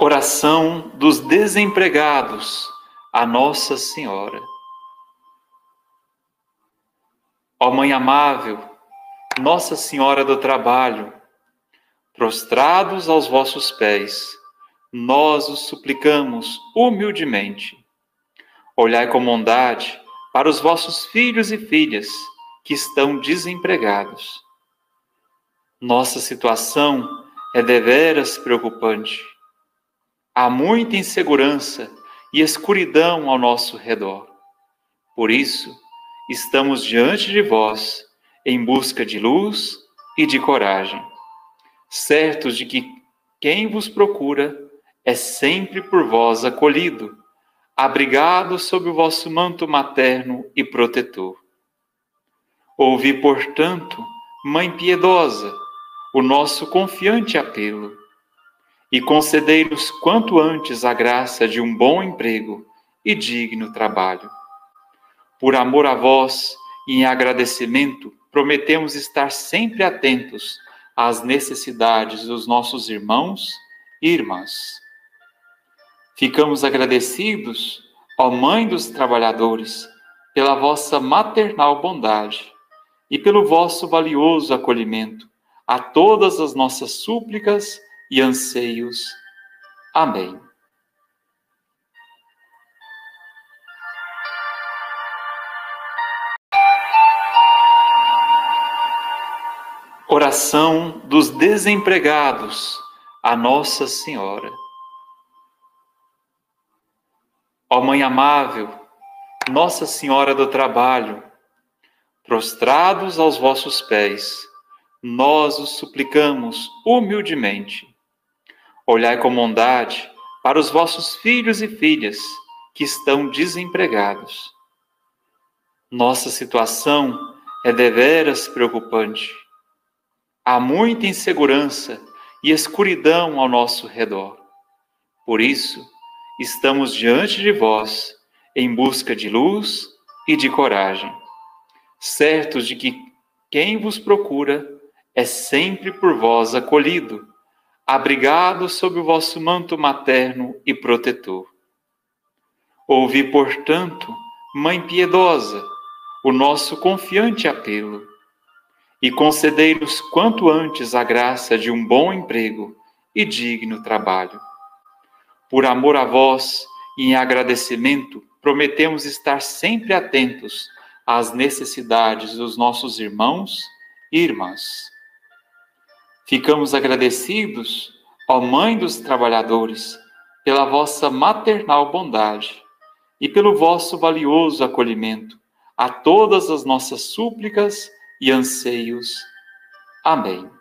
Oração dos desempregados a Nossa Senhora. Ó Mãe amável, Nossa Senhora do Trabalho, prostrados aos vossos pés, nós os suplicamos humildemente. Olhai com bondade para os vossos filhos e filhas que estão desempregados. Nossa situação é deveras preocupante Há muita insegurança e escuridão ao nosso redor. Por isso, estamos diante de vós em busca de luz e de coragem, certos de que quem vos procura é sempre por vós acolhido, abrigado sob o vosso manto materno e protetor. Ouvi, portanto, Mãe piedosa, o nosso confiante apelo e concedei-nos quanto antes a graça de um bom emprego e digno trabalho. Por amor a vós e em agradecimento, prometemos estar sempre atentos às necessidades dos nossos irmãos e irmãs. Ficamos agradecidos, ó Mãe dos trabalhadores, pela vossa maternal bondade e pelo vosso valioso acolhimento a todas as nossas súplicas e anseios. Amém. Oração dos desempregados a Nossa Senhora. Ó Mãe amável, Nossa Senhora do Trabalho, prostrados aos vossos pés, nós os suplicamos humildemente Olhai com bondade para os vossos filhos e filhas que estão desempregados. Nossa situação é deveras preocupante. Há muita insegurança e escuridão ao nosso redor. Por isso, estamos diante de vós em busca de luz e de coragem, certos de que quem vos procura é sempre por vós acolhido abrigado sob o vosso manto materno e protetor. Ouvi, portanto, Mãe piedosa, o nosso confiante apelo, e concedei-nos quanto antes a graça de um bom emprego e digno trabalho. Por amor a vós e em agradecimento, prometemos estar sempre atentos às necessidades dos nossos irmãos e irmãs. Ficamos agradecidos, ó Mãe dos trabalhadores, pela vossa maternal bondade e pelo vosso valioso acolhimento a todas as nossas súplicas e anseios. Amém.